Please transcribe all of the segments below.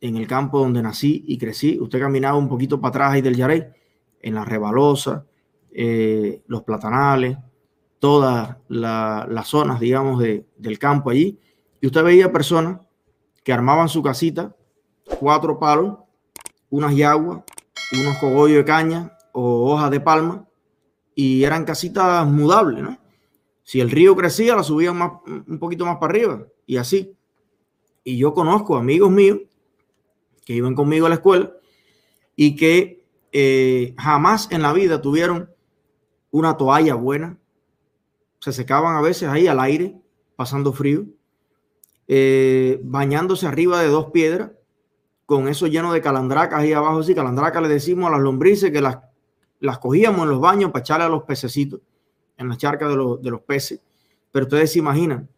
en el campo donde nací y crecí. Usted caminaba un poquito para atrás ahí del Yarey, en la Rebalosa, eh, los Platanales, todas las zonas, digamos, del campo allí. Y usted veía personas que armaban su casita, cuatro palos, unas yaguas, unos cogollos de caña o hojas de palma, y eran casitas mudables, ¿no? Si el río crecía, la subían más, un poquito más para arriba, y así. Y yo conozco amigos míos que iban conmigo a la escuela y que eh, jamás en la vida tuvieron una toalla buena. Se secaban a veces ahí al aire, pasando frío, eh, bañándose arriba de dos piedras, con eso lleno de calandracas ahí abajo. Sí, calandracas le decimos a las lombrices que las, las cogíamos en los baños para echarle a los pececitos, en la charca de los, de los peces. Pero ustedes se imaginan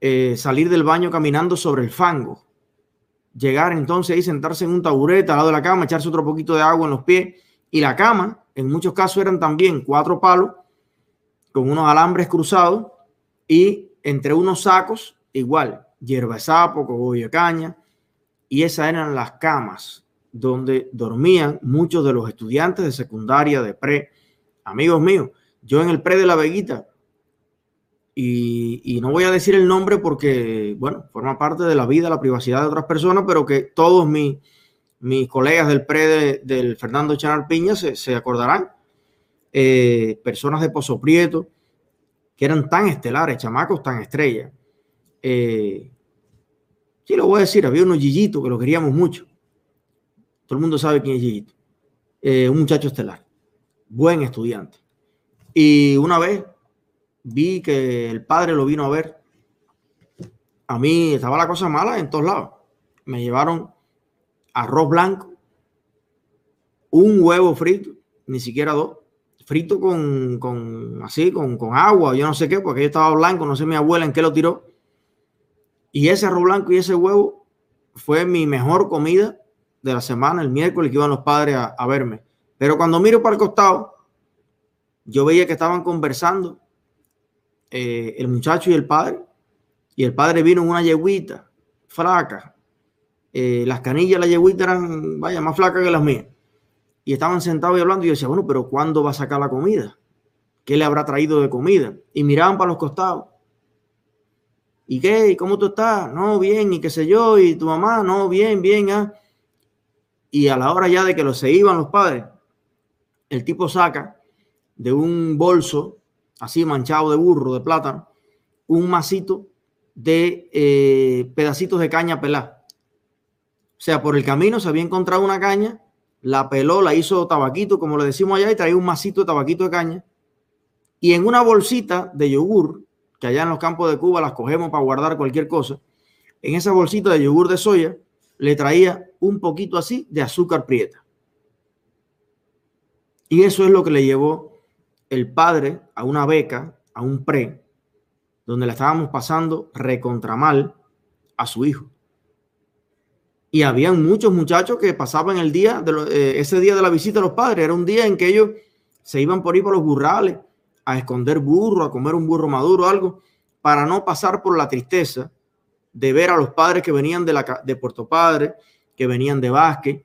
eh, salir del baño caminando sobre el fango llegar entonces y sentarse en un taburete al lado de la cama, echarse otro poquito de agua en los pies. Y la cama, en muchos casos, eran también cuatro palos con unos alambres cruzados y entre unos sacos, igual, hierba de sapo, cogollo de caña. Y esas eran las camas donde dormían muchos de los estudiantes de secundaria, de pre. Amigos míos, yo en el pre de la Veguita y, no voy a decir el nombre porque, bueno, forma parte de la vida, la privacidad de otras personas, pero que todos mis, mis colegas del pre del Fernando Chanar Piña se, acordarán. Eh, personas de Pozo Prieto, que eran tan estelares, chamacos tan estrellas. Eh, sí, lo voy a decir, había unos Gillito que lo queríamos mucho. Todo el mundo sabe quién es Gillito. Eh, un muchacho estelar, buen estudiante. Y una vez vi que el padre lo vino a ver. A mí estaba la cosa mala en todos lados. Me llevaron arroz blanco, un huevo frito, ni siquiera dos, frito con, con así, con, con, agua, yo no sé qué, porque yo estaba blanco, no sé mi abuela en qué lo tiró. Y ese arroz blanco y ese huevo fue mi mejor comida de la semana, el miércoles que iban los padres a, a verme. Pero cuando miro para el costado, yo veía que estaban conversando eh, el muchacho y el padre, y el padre vino en una yeguita flaca. Eh, las canillas la yeguita eran, vaya, más flacas que las mías. Y estaban sentados y hablando, y yo decía, bueno, pero ¿cuándo va a sacar la comida? ¿Qué le habrá traído de comida? Y miraban para los costados. ¿Y qué? ¿Y cómo tú estás? No, bien, y qué sé yo, y tu mamá, no, bien, bien, ah. Y a la hora ya de que los se iban los padres, el tipo saca de un bolso así manchado de burro, de plátano, un masito de eh, pedacitos de caña pelada. O sea, por el camino se había encontrado una caña, la peló, la hizo tabaquito, como le decimos allá, y traía un masito de tabaquito de caña. Y en una bolsita de yogur, que allá en los campos de Cuba las cogemos para guardar cualquier cosa, en esa bolsita de yogur de soya le traía un poquito así de azúcar prieta. Y eso es lo que le llevó el padre a una beca, a un pre, donde le estábamos pasando recontra mal a su hijo. Y habían muchos muchachos que pasaban el día, de eh, ese día de la visita a los padres, era un día en que ellos se iban por ahí por los burrales a esconder burro, a comer un burro maduro, algo, para no pasar por la tristeza de ver a los padres que venían de, la, de Puerto Padre, que venían de Vázquez,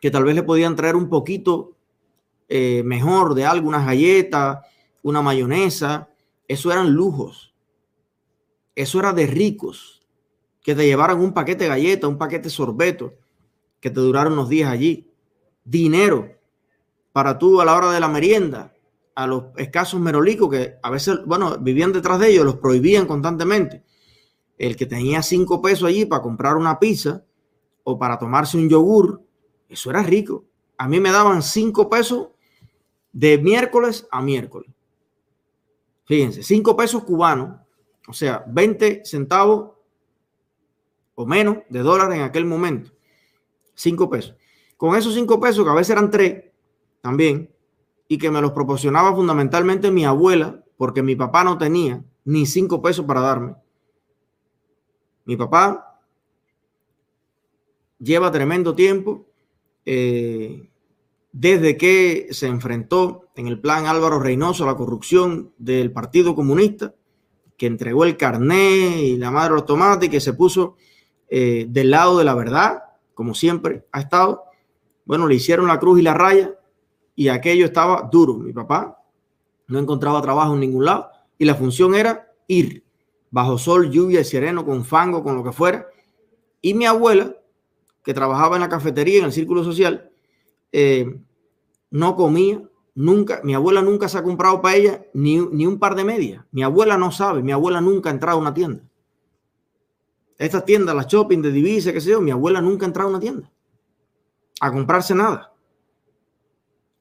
que tal vez le podían traer un poquito eh, mejor de algo, unas galletas, una mayonesa. Eso eran lujos. Eso era de ricos. Que te llevaran un paquete de galletas, un paquete de sorbeto, que te duraron unos días allí. Dinero para tú a la hora de la merienda, a los escasos merolicos que a veces, bueno, vivían detrás de ellos, los prohibían constantemente. El que tenía cinco pesos allí para comprar una pizza o para tomarse un yogur, eso era rico. A mí me daban cinco pesos de miércoles a miércoles. Fíjense, 5 pesos cubanos, o sea, 20 centavos o menos de dólares en aquel momento. 5 pesos. Con esos 5 pesos, que a veces eran 3 también, y que me los proporcionaba fundamentalmente mi abuela, porque mi papá no tenía ni 5 pesos para darme. Mi papá lleva tremendo tiempo eh, desde que se enfrentó en el plan Álvaro Reynoso a la corrupción del Partido Comunista, que entregó el carné y la madre automática y que se puso eh, del lado de la verdad, como siempre ha estado. Bueno, le hicieron la cruz y la raya y aquello estaba duro. Mi papá no encontraba trabajo en ningún lado y la función era ir bajo sol, lluvia y sereno, con fango, con lo que fuera. Y mi abuela, que trabajaba en la cafetería, en el círculo social, eh, no comía, nunca, mi abuela nunca se ha comprado para ella ni, ni, un par de medias. Mi abuela no sabe, mi abuela nunca ha entrado a una tienda. Estas tiendas, las shopping de divisas, qué sé yo, mi abuela nunca ha entrado a una tienda a comprarse nada.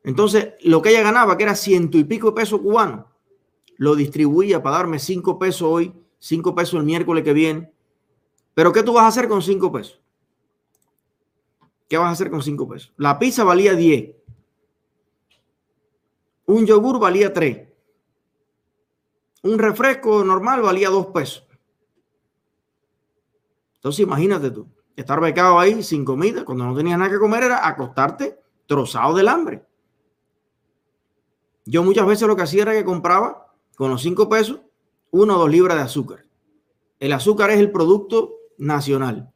Entonces, lo que ella ganaba, que era ciento y pico pesos cubanos, lo distribuía para darme cinco pesos hoy, cinco pesos el miércoles que viene. Pero ¿qué tú vas a hacer con cinco pesos? ¿Qué vas a hacer con cinco pesos? La pizza valía 10. Un yogur valía 3. Un refresco normal valía 2 pesos. Entonces imagínate tú, estar becado ahí sin comida, cuando no tenías nada que comer era acostarte trozado del hambre. Yo muchas veces lo que hacía era que compraba con los 5 pesos uno o dos libras de azúcar. El azúcar es el producto nacional.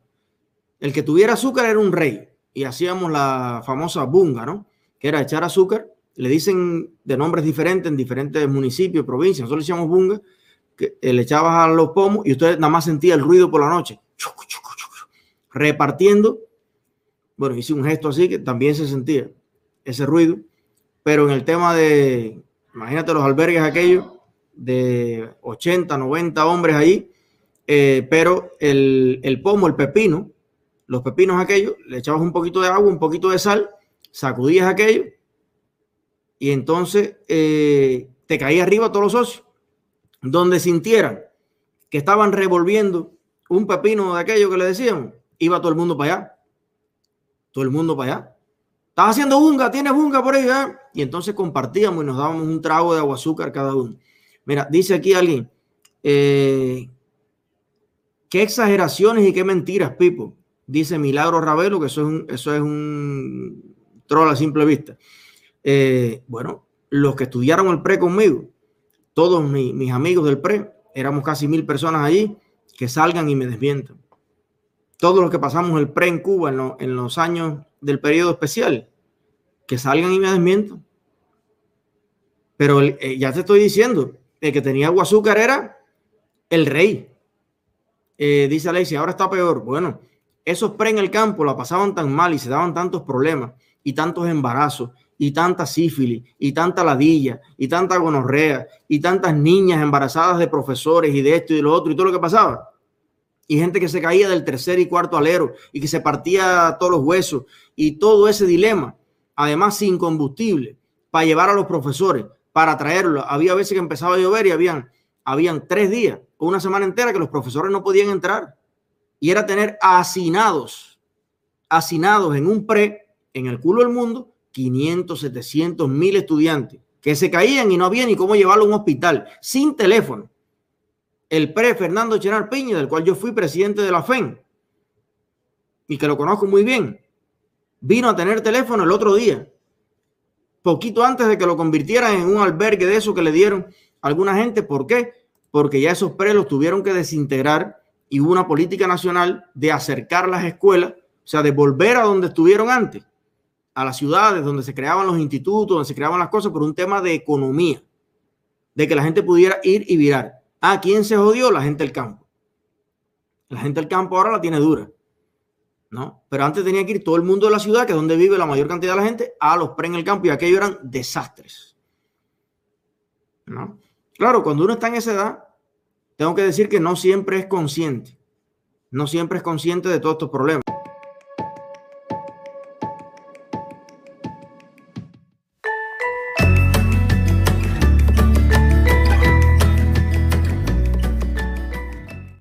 El que tuviera azúcar era un rey y hacíamos la famosa bunga, ¿no? Que era echar azúcar. Le dicen de nombres diferentes en diferentes municipios, provincias. Nosotros le decíamos bunga, que le echabas a los pomos y usted nada más sentía el ruido por la noche repartiendo. Bueno, hice un gesto así que también se sentía ese ruido, pero en el tema de, imagínate los albergues aquellos de 80, 90 hombres ahí, eh, pero el, el, pomo, el pepino, los pepinos aquellos, le echabas un poquito de agua, un poquito de sal, sacudías aquello y entonces eh, te caía arriba todos los socios, donde sintieran que estaban revolviendo un pepino de aquello que le decíamos, iba todo el mundo para allá. Todo el mundo para allá. Estás haciendo bunga, tienes bunga por ahí. ¿eh? Y entonces compartíamos y nos dábamos un trago de agua azúcar cada uno. Mira, dice aquí alguien, eh, qué exageraciones y qué mentiras, Pipo. Dice Milagro Ravelo, que eso es un, eso es un troll a simple vista. Eh, bueno, los que estudiaron el pre conmigo, todos mis amigos del pre, éramos casi mil personas allí, que salgan y me desmientan todos los que pasamos el pre en Cuba en, los años del periodo especial, que salgan y me desmientan. Pero eh, ya te estoy diciendo, el que tenía agua azúcar era el rey. Eh, dice Alexia, ahora está peor. Bueno, esos pre en el campo la pasaban tan mal y se daban tantos problemas y tantos embarazos y tanta sífilis y tanta ladilla y tanta gonorrea y tantas niñas embarazadas de profesores y de esto y de lo otro y todo lo que pasaba y gente que se caía del tercer y cuarto alero y que se partía todos los huesos y todo ese dilema, además sin combustible, para llevar a los profesores, para traerlo. Había veces que empezaba a llover y habían, habían tres días o una semana entera que los profesores no podían entrar y era tener hacinados, hacinados en un pre, en el culo del mundo, 500, 700, mil estudiantes que se caían y no había ni cómo llevarlo a un hospital, sin teléfono el pre Fernando Chenar Piña, del cual yo fui presidente de la FEN y que lo conozco muy bien, vino a tener teléfono el otro día, poquito antes de que lo convirtieran en un albergue de eso que le dieron alguna gente. ¿Por qué? Porque ya esos pre los tuvieron que desintegrar y hubo una política nacional de acercar las escuelas, o sea, de volver a donde estuvieron antes, a las ciudades donde se creaban los institutos, donde se creaban las cosas, por un tema de economía, de que la gente pudiera ir y virar. ¿A quién se jodió? La gente del campo. La gente del campo ahora la tiene dura. ¿no? Pero antes tenía que ir todo el mundo de la ciudad, que es donde vive la mayor cantidad de la gente, a los pre en el campo y aquello eran desastres. ¿no? Claro, cuando uno está en esa edad, tengo que decir que no siempre es consciente. No siempre es consciente de todos estos problemas.